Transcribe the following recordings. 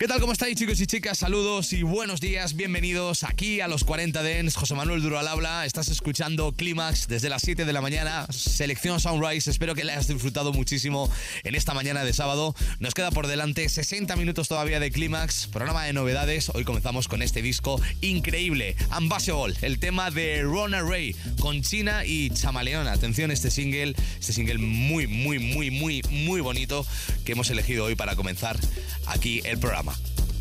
¿Qué tal? ¿Cómo estáis chicos y chicas? Saludos y buenos días. Bienvenidos aquí a los 40 Dens. José Manuel Duro al habla. Estás escuchando Clímax desde las 7 de la mañana. Selección Sunrise. Espero que la hayas disfrutado muchísimo en esta mañana de sábado. Nos queda por delante 60 minutos todavía de Clímax. Programa de novedades. Hoy comenzamos con este disco increíble. Unbashable. El tema de Rona Ray con China y Chamaleón. Atención, este single. Este single muy, muy, muy, muy, muy bonito que hemos elegido hoy para comenzar aquí el programa.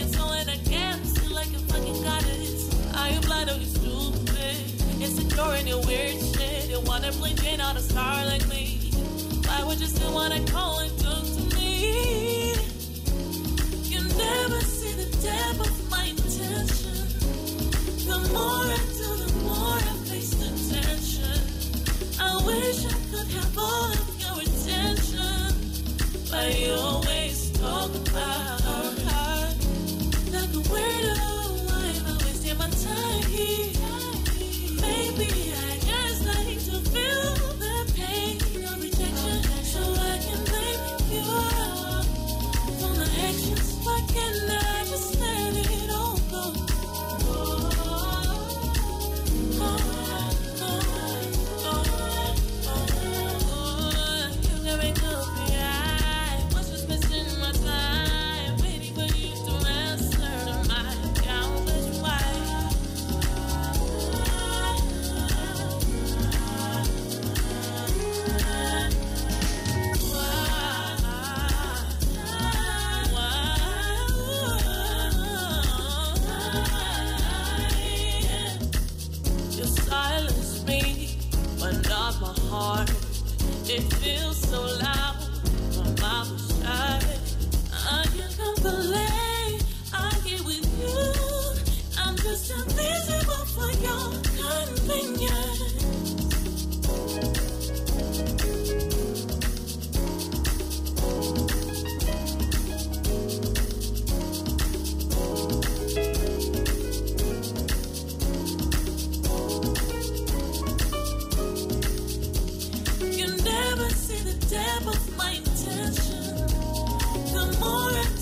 a and I can't feel like a fucking goddess. Are you blind oh, or you stupid? Insecure in your weird shit. You wanna blend in on a star like me. Why would you still wanna call and talk to me? You never see the depth of my intention. The more I do, the more I face the tension. I wish I could have all of your attention, but you always talk about like a depth of my intention, the more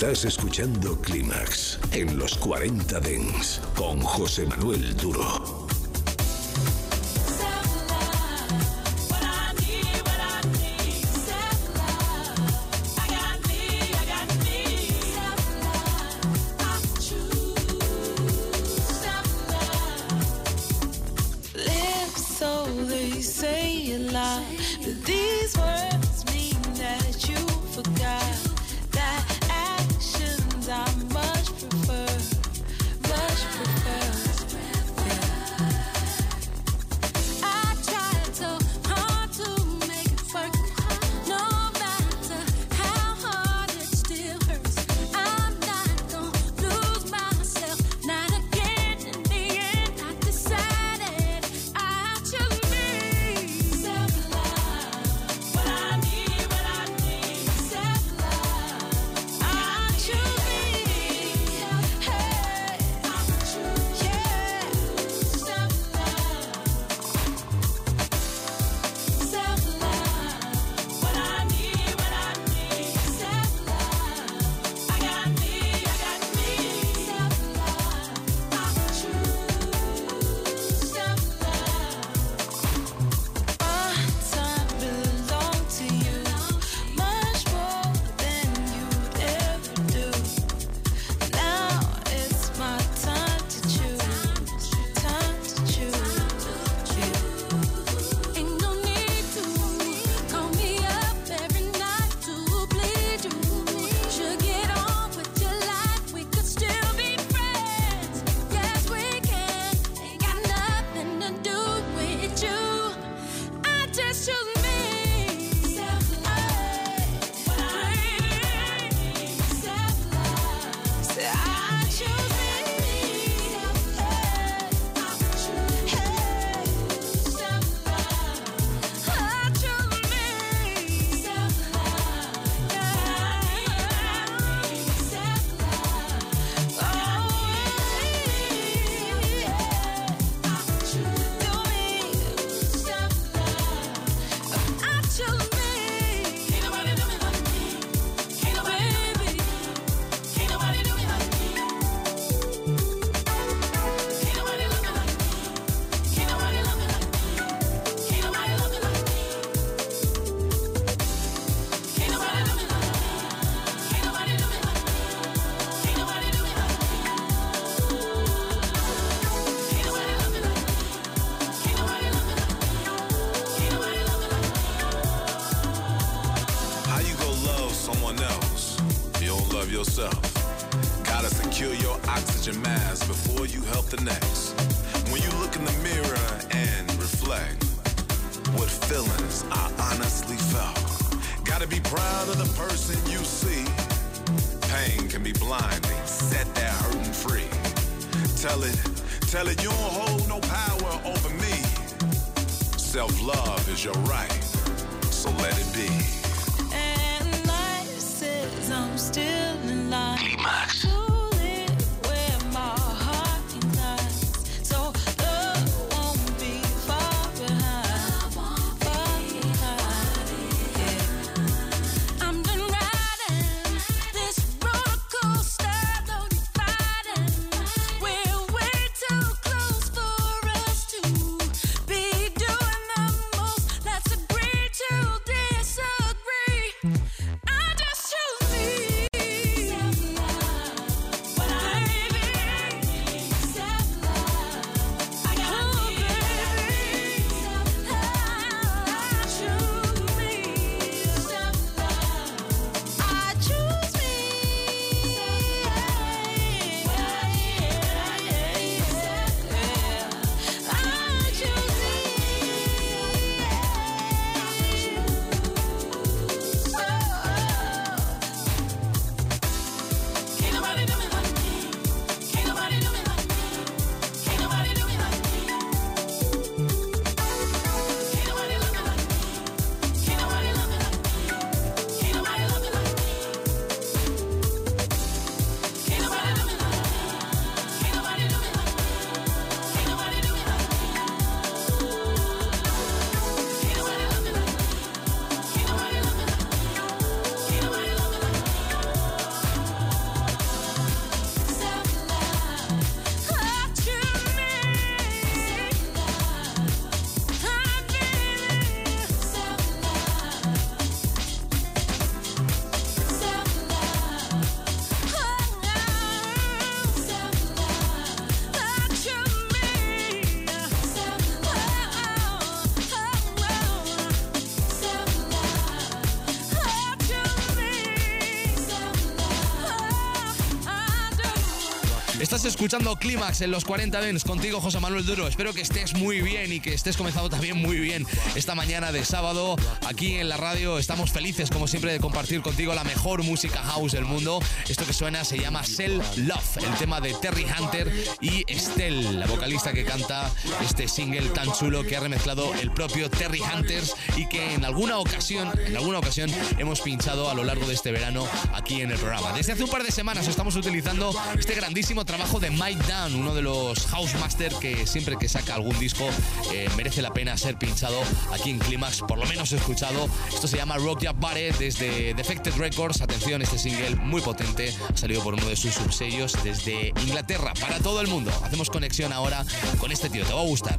Estás escuchando Clímax en los 40 Dens con José Manuel Duro. Estás escuchando Clímax en los 40 Dens contigo, José Manuel Duro. Espero que estés muy bien y que estés comenzando también muy bien esta mañana de sábado. Aquí en la radio estamos felices, como siempre, de compartir contigo la mejor música house del mundo. Esto que suena se llama Cell Love, el tema de Terry Hunter y Estelle, la vocalista que canta este single tan chulo que ha remezclado el propio Terry Hunter y que en alguna ocasión, en alguna ocasión hemos pinchado a lo largo de este verano aquí en el programa. Desde hace un par de semanas estamos utilizando este grandísimo trabajo de Mike Dunn, uno de los house master que siempre que saca algún disco eh, merece la pena ser pinchado aquí en Climax, por lo menos escuchado. Esto se llama Rock Your Body desde Defected Records. Atención, este single muy potente ha salido por uno de sus subsellos desde Inglaterra para todo el mundo. Hacemos conexión ahora con este tío, te va a gustar.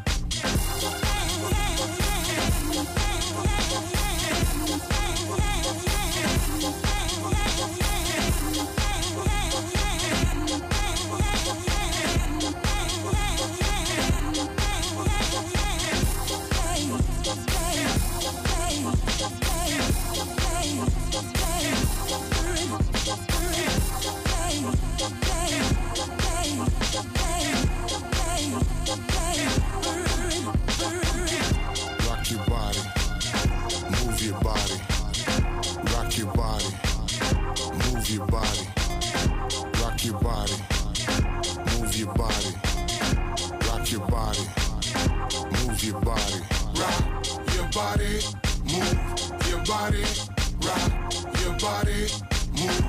Body, move your body. Rock your body, move your body. Rock your body, move your body. Rock your body, move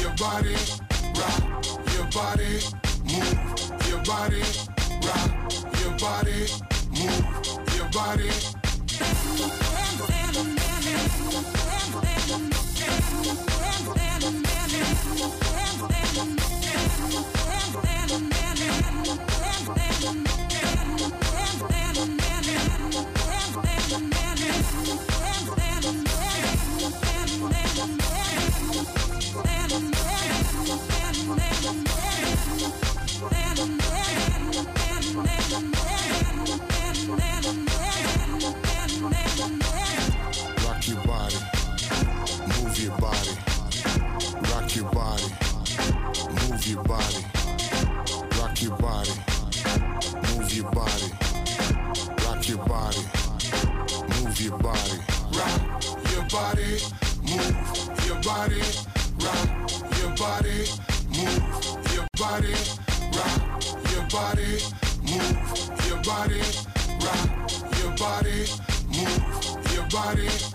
your body. Rock your body, move your body. Rock your body, move your body. Rock Thank you. party.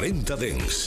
40 Dens.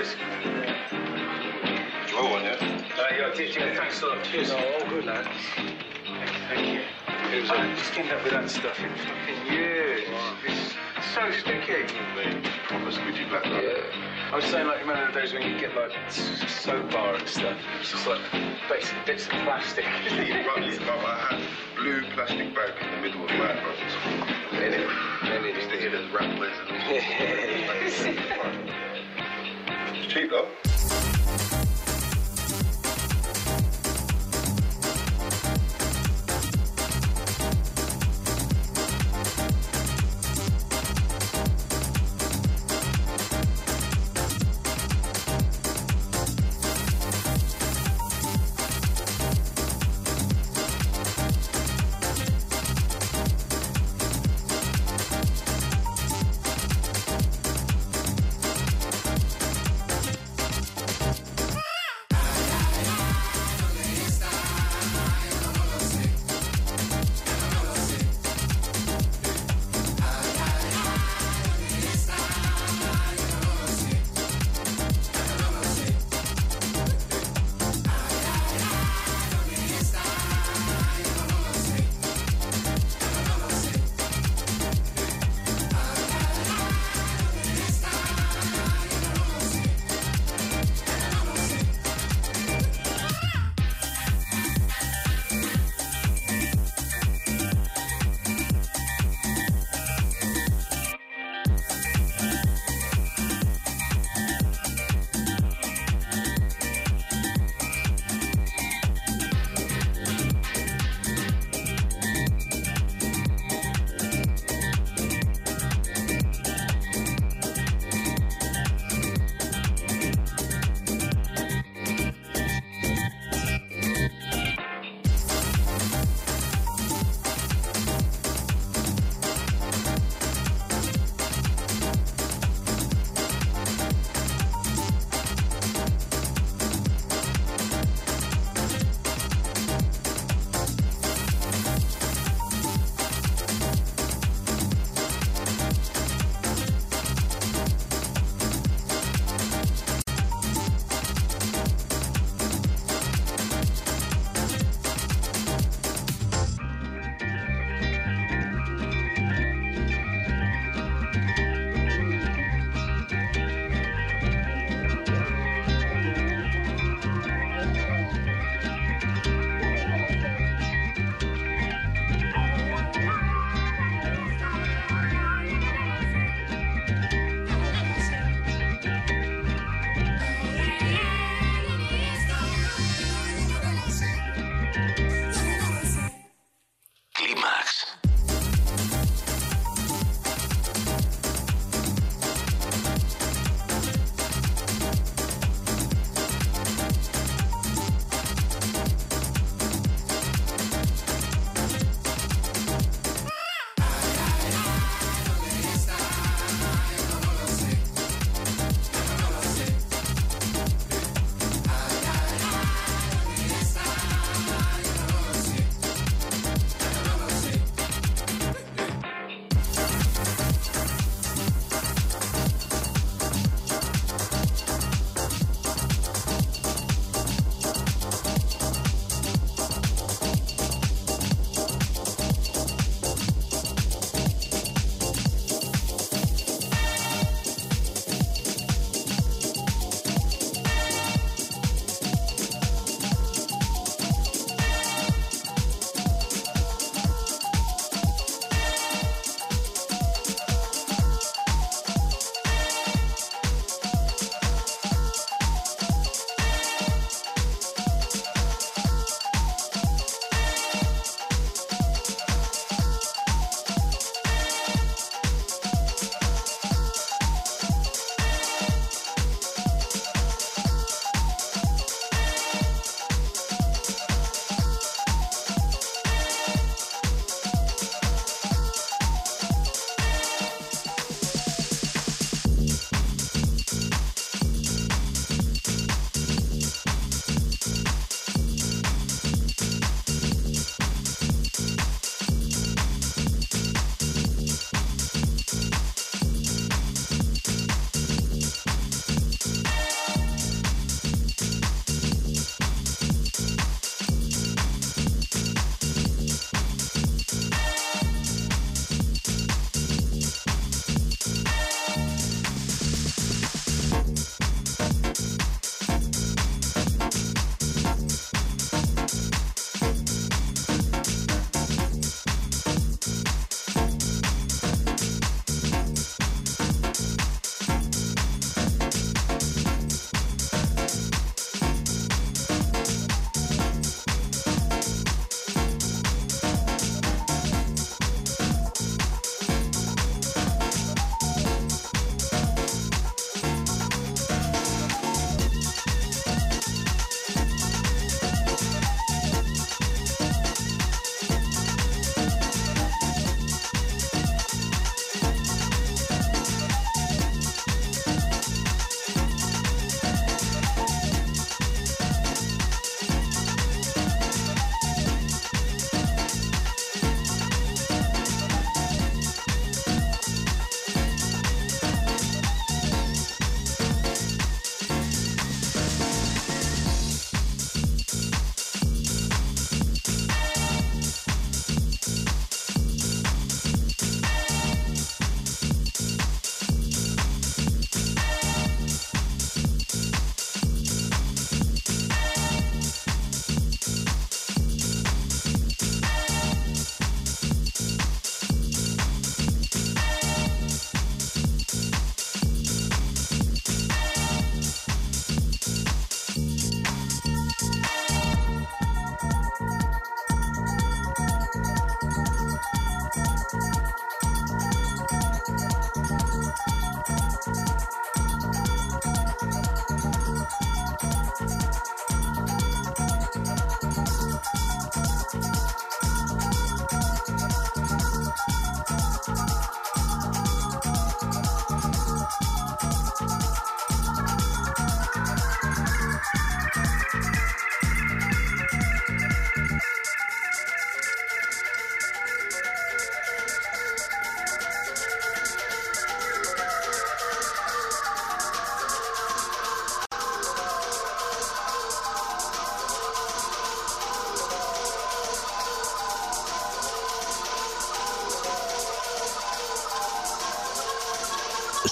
Cheers. Draw one, yeah? Uh, yeah, cheers, cheers. Thanks a lot. Cheers. No, all good, lad. Thank you. It was, I just came up with that stuff in fucking years. It's so sticky. Proper squidgy black Yeah. I was saying, like, remember the days when you get, like, s- soap bar and stuff? It's just, like, basic bits of plastic. Yeah, bro, listen, bro, I had blue plastic bag in the middle of my bro. And it, and it, Used to hear those rap boys and Yeah. Cheap though.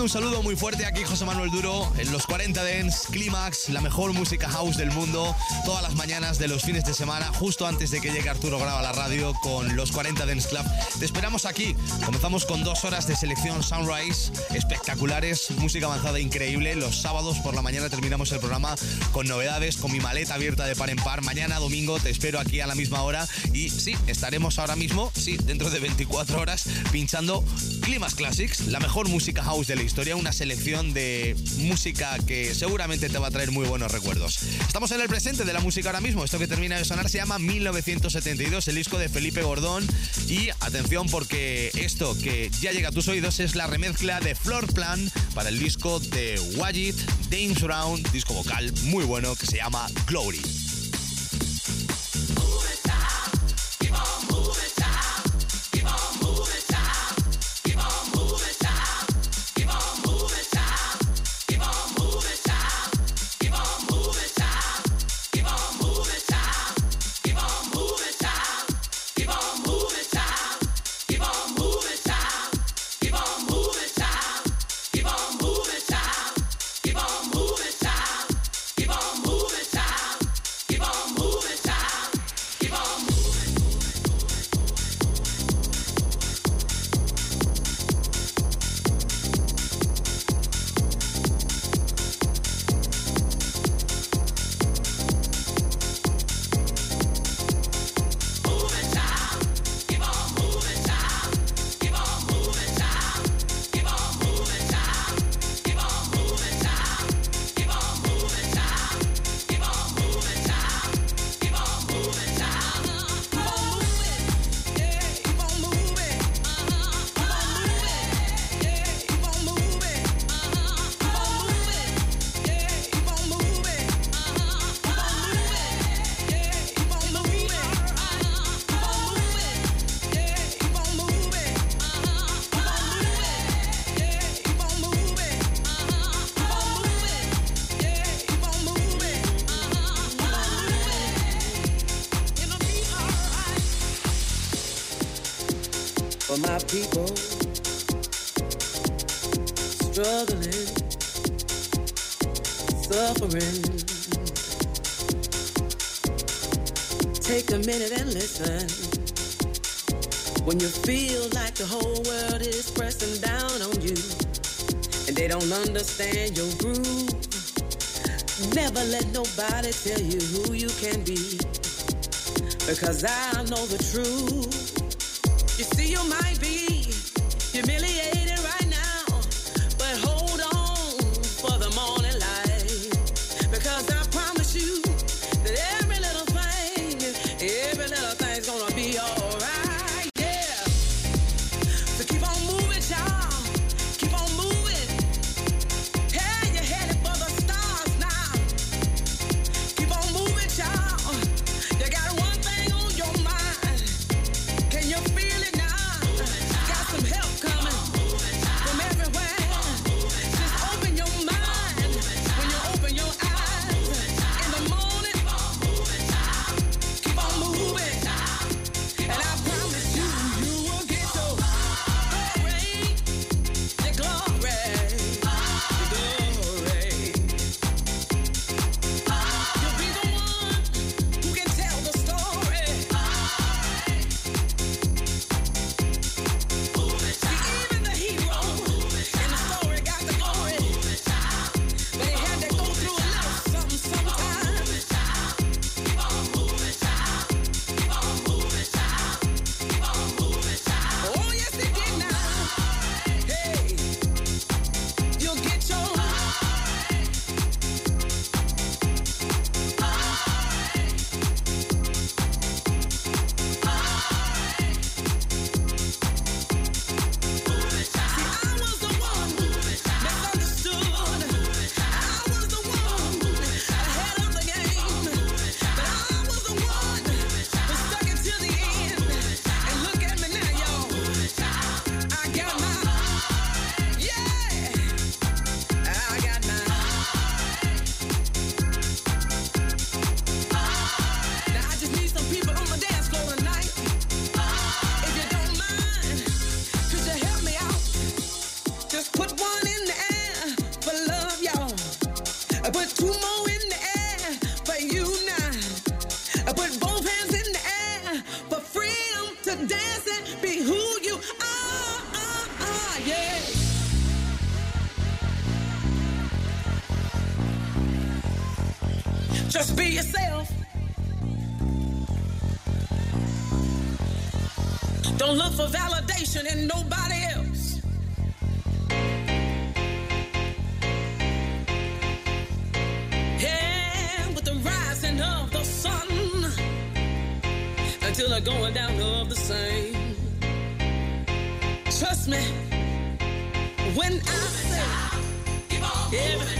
Un saludo muy fuerte aquí José Manuel Duro en los 40 Dents Clímax, la mejor música house del mundo, todas las mañanas de los fines de semana, justo antes de que llegue Arturo Graba a la radio con los 40 Dents Club. Te esperamos aquí. Comenzamos con dos horas de selección Sunrise espectaculares, música avanzada increíble. Los sábados por la mañana terminamos el programa con novedades, con mi maleta abierta de par en par. Mañana domingo te espero aquí a la misma hora y sí, estaremos ahora mismo, sí, dentro de 24 horas pinchando Climax Classics, la mejor música house de la historia, una selección de música que seguramente te va a traer muy buenos recuerdos. Estamos en el presente de la música ahora mismo. Esto que termina de sonar se llama 1972, el disco de Felipe Gordón. Y atención porque esto que ya llega a tus oídos es la remezcla de Floor Plan para el disco de Wajid, James Brown, disco vocal muy bueno que se llama Glory. When you feel like the whole world is pressing down on you and they don't understand your groove, never let nobody tell you who you can be because I know the truth. You see, you might be Trust me, when I say everything's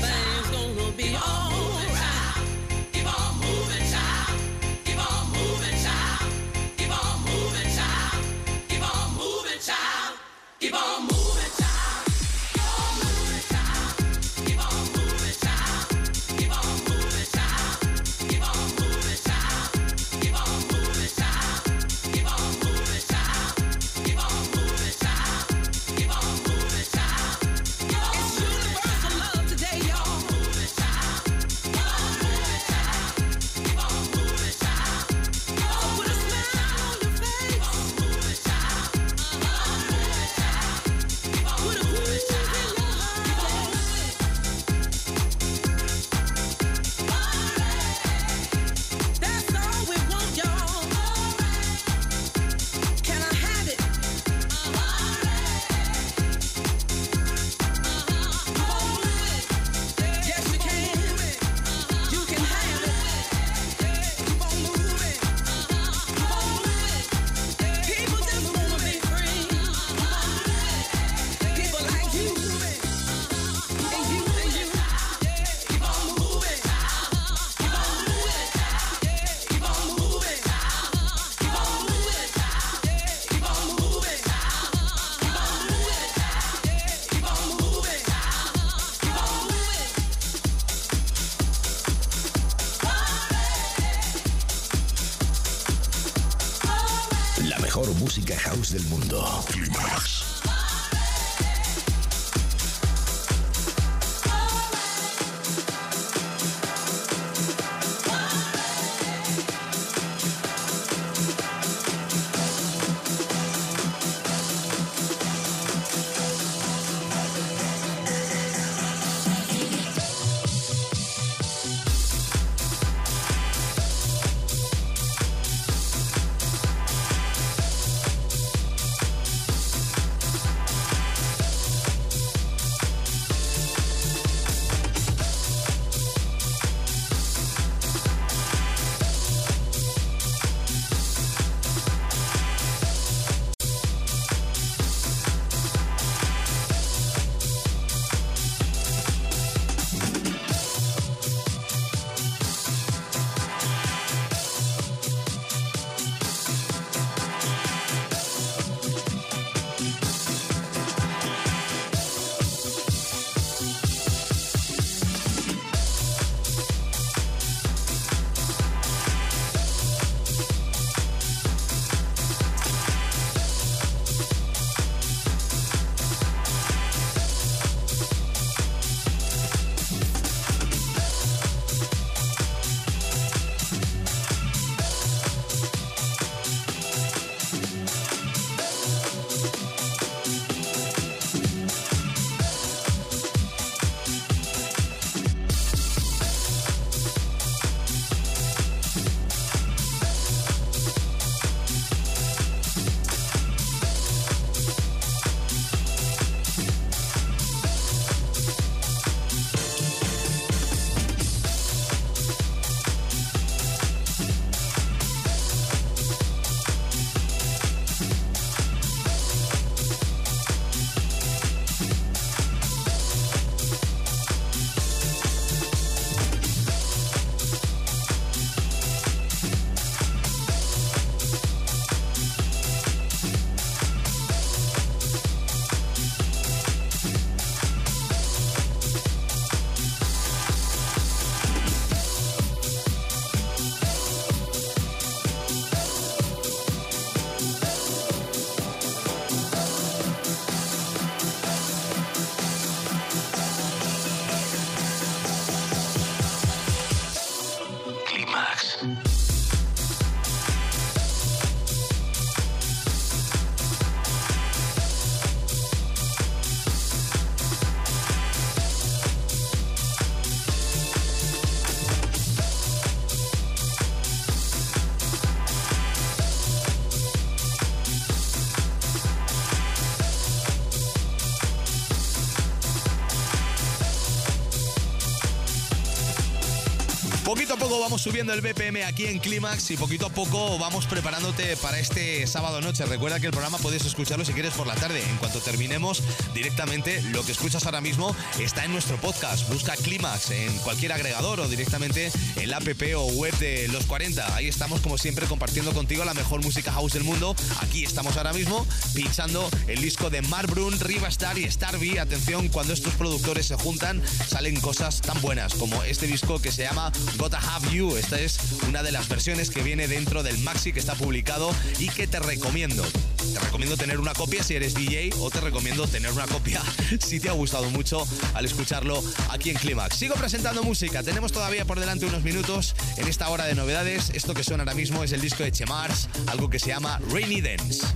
Poquito a poco vamos subiendo el BPM aquí en Clímax y poquito a poco vamos preparándote para este sábado noche. Recuerda que el programa puedes escucharlo si quieres por la tarde. En cuanto terminemos, directamente lo que escuchas ahora mismo está en nuestro podcast. Busca Clímax en cualquier agregador o directamente en la app o web de los 40. Ahí estamos como siempre compartiendo contigo la mejor música house del mundo. Aquí estamos ahora mismo pinchando el disco de Mark Brun, Riva Star y Starby. Atención, cuando estos productores se juntan salen cosas tan buenas como este disco que se llama Gotta Have You. Esta es una de las versiones que viene dentro del maxi que está publicado y que te recomiendo. Te recomiendo tener una copia si eres DJ o te recomiendo tener una copia si te ha gustado mucho al escucharlo aquí en Climax. Sigo presentando música, tenemos todavía por delante unos minutos en esta hora de novedades. Esto que suena ahora mismo es el disco de Chemars, algo que se llama Rainy Dance.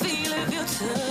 feel of your touch.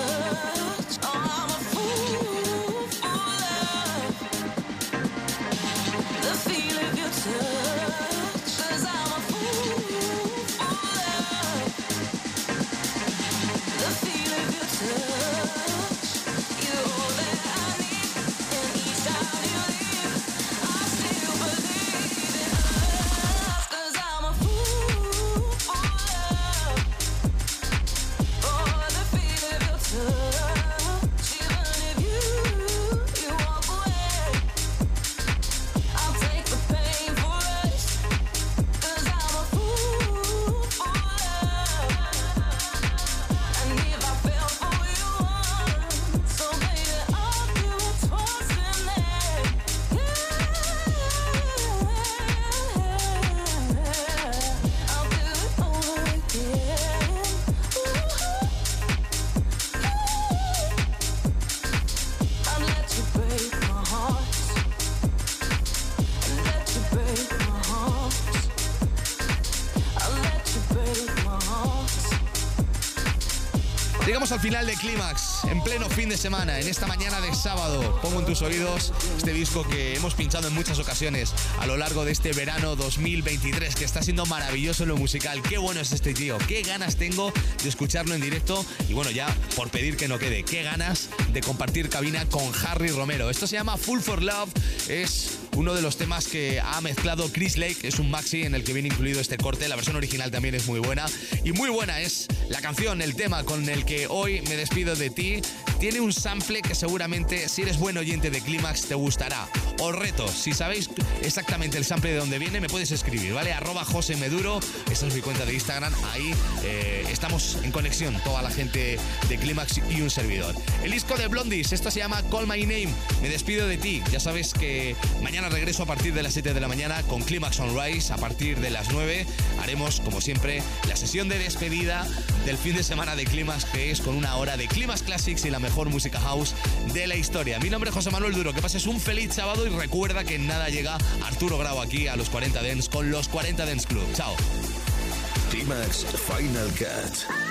Al final de Clímax, en pleno fin de semana, en esta mañana de sábado. Pongo en tus oídos este disco que hemos pinchado en muchas ocasiones a lo largo de este verano 2023, que está siendo maravilloso en lo musical. Qué bueno es este tío, qué ganas tengo de escucharlo en directo. Y bueno, ya por pedir que no quede, qué ganas de compartir cabina con Harry Romero. Esto se llama Full for Love, es uno de los temas que ha mezclado Chris Lake, es un maxi en el que viene incluido este corte, la versión original también es muy buena y muy buena es la canción, el tema con el que hoy me despido de ti. Tiene un sample que seguramente si eres buen oyente de Clímax te gustará. Os reto, si sabéis exactamente el sample de dónde viene, me puedes escribir, ¿vale? Arroba José Meduro, esta es mi cuenta de Instagram, ahí eh, estamos en conexión, toda la gente de Clímax y un servidor. El disco de Blondies, esto se llama Call My Name, me despido de ti, ya sabes que mañana regreso a partir de las 7 de la mañana con Clímax Sunrise, a partir de las 9 haremos, como siempre, la sesión de despedida del fin de semana de Clímax, que es con una hora de Clímax Classics y la mejor música house de la historia. Mi nombre es José Manuel Duro, que pases un feliz sábado y recuerda que nada llega Arturo Grau aquí a los 40 Dents con los 40 Dents Club. Chao. Clímax Final Cut.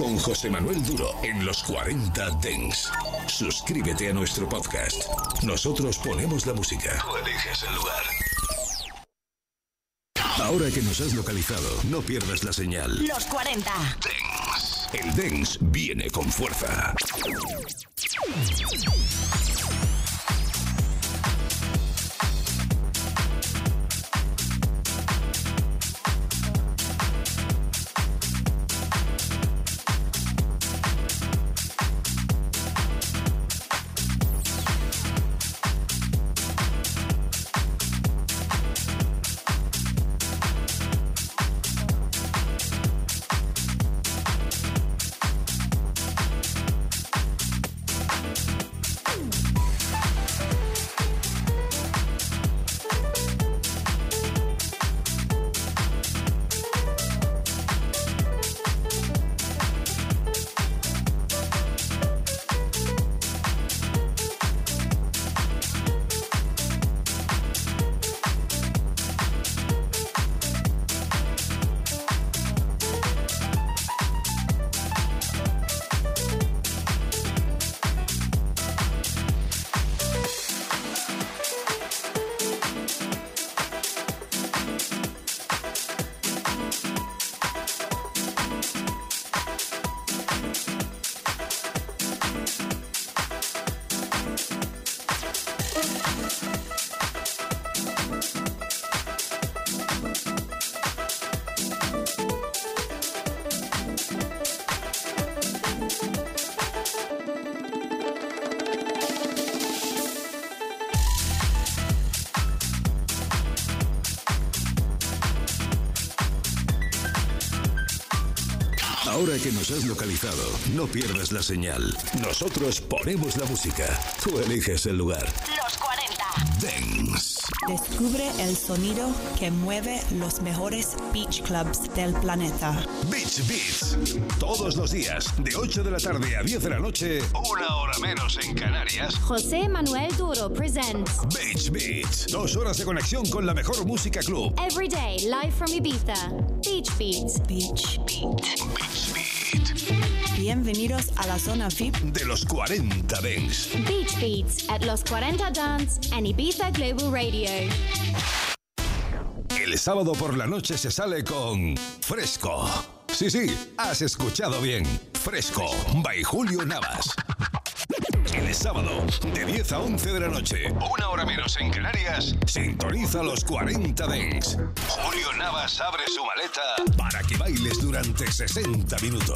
Con José Manuel Duro en los 40 Dens. Suscríbete a nuestro podcast. Nosotros ponemos la música. Tú eliges el lugar. Ahora que nos has localizado, no pierdas la señal. Los 40. Dens. El Dens viene con fuerza. Que nos has localizado, no pierdas la señal. Nosotros ponemos la música. Tú eliges el lugar. Los 40. Dance. Descubre el sonido que mueve los mejores beach clubs del planeta. Beach Beats. Todos los días, de 8 de la tarde a 10 de la noche, una hora menos en Canarias. José Manuel Duro presents Beach Beats. Dos horas de conexión con la mejor música club. Every Day Live from Ibiza. Beach Beats. Beach Beat. Bienvenidos a la zona VIP De los 40 Dance. Beach Beats at Los 40 Dance and Ibiza Global Radio. El sábado por la noche se sale con Fresco. Sí, sí, has escuchado bien. Fresco, by Julio Navas. El sábado, de 10 a 11 de la noche, una hora menos en Canarias, sintoniza los 40 Dents. Julio Navas abre su maleta para que bailes durante 60 minutos.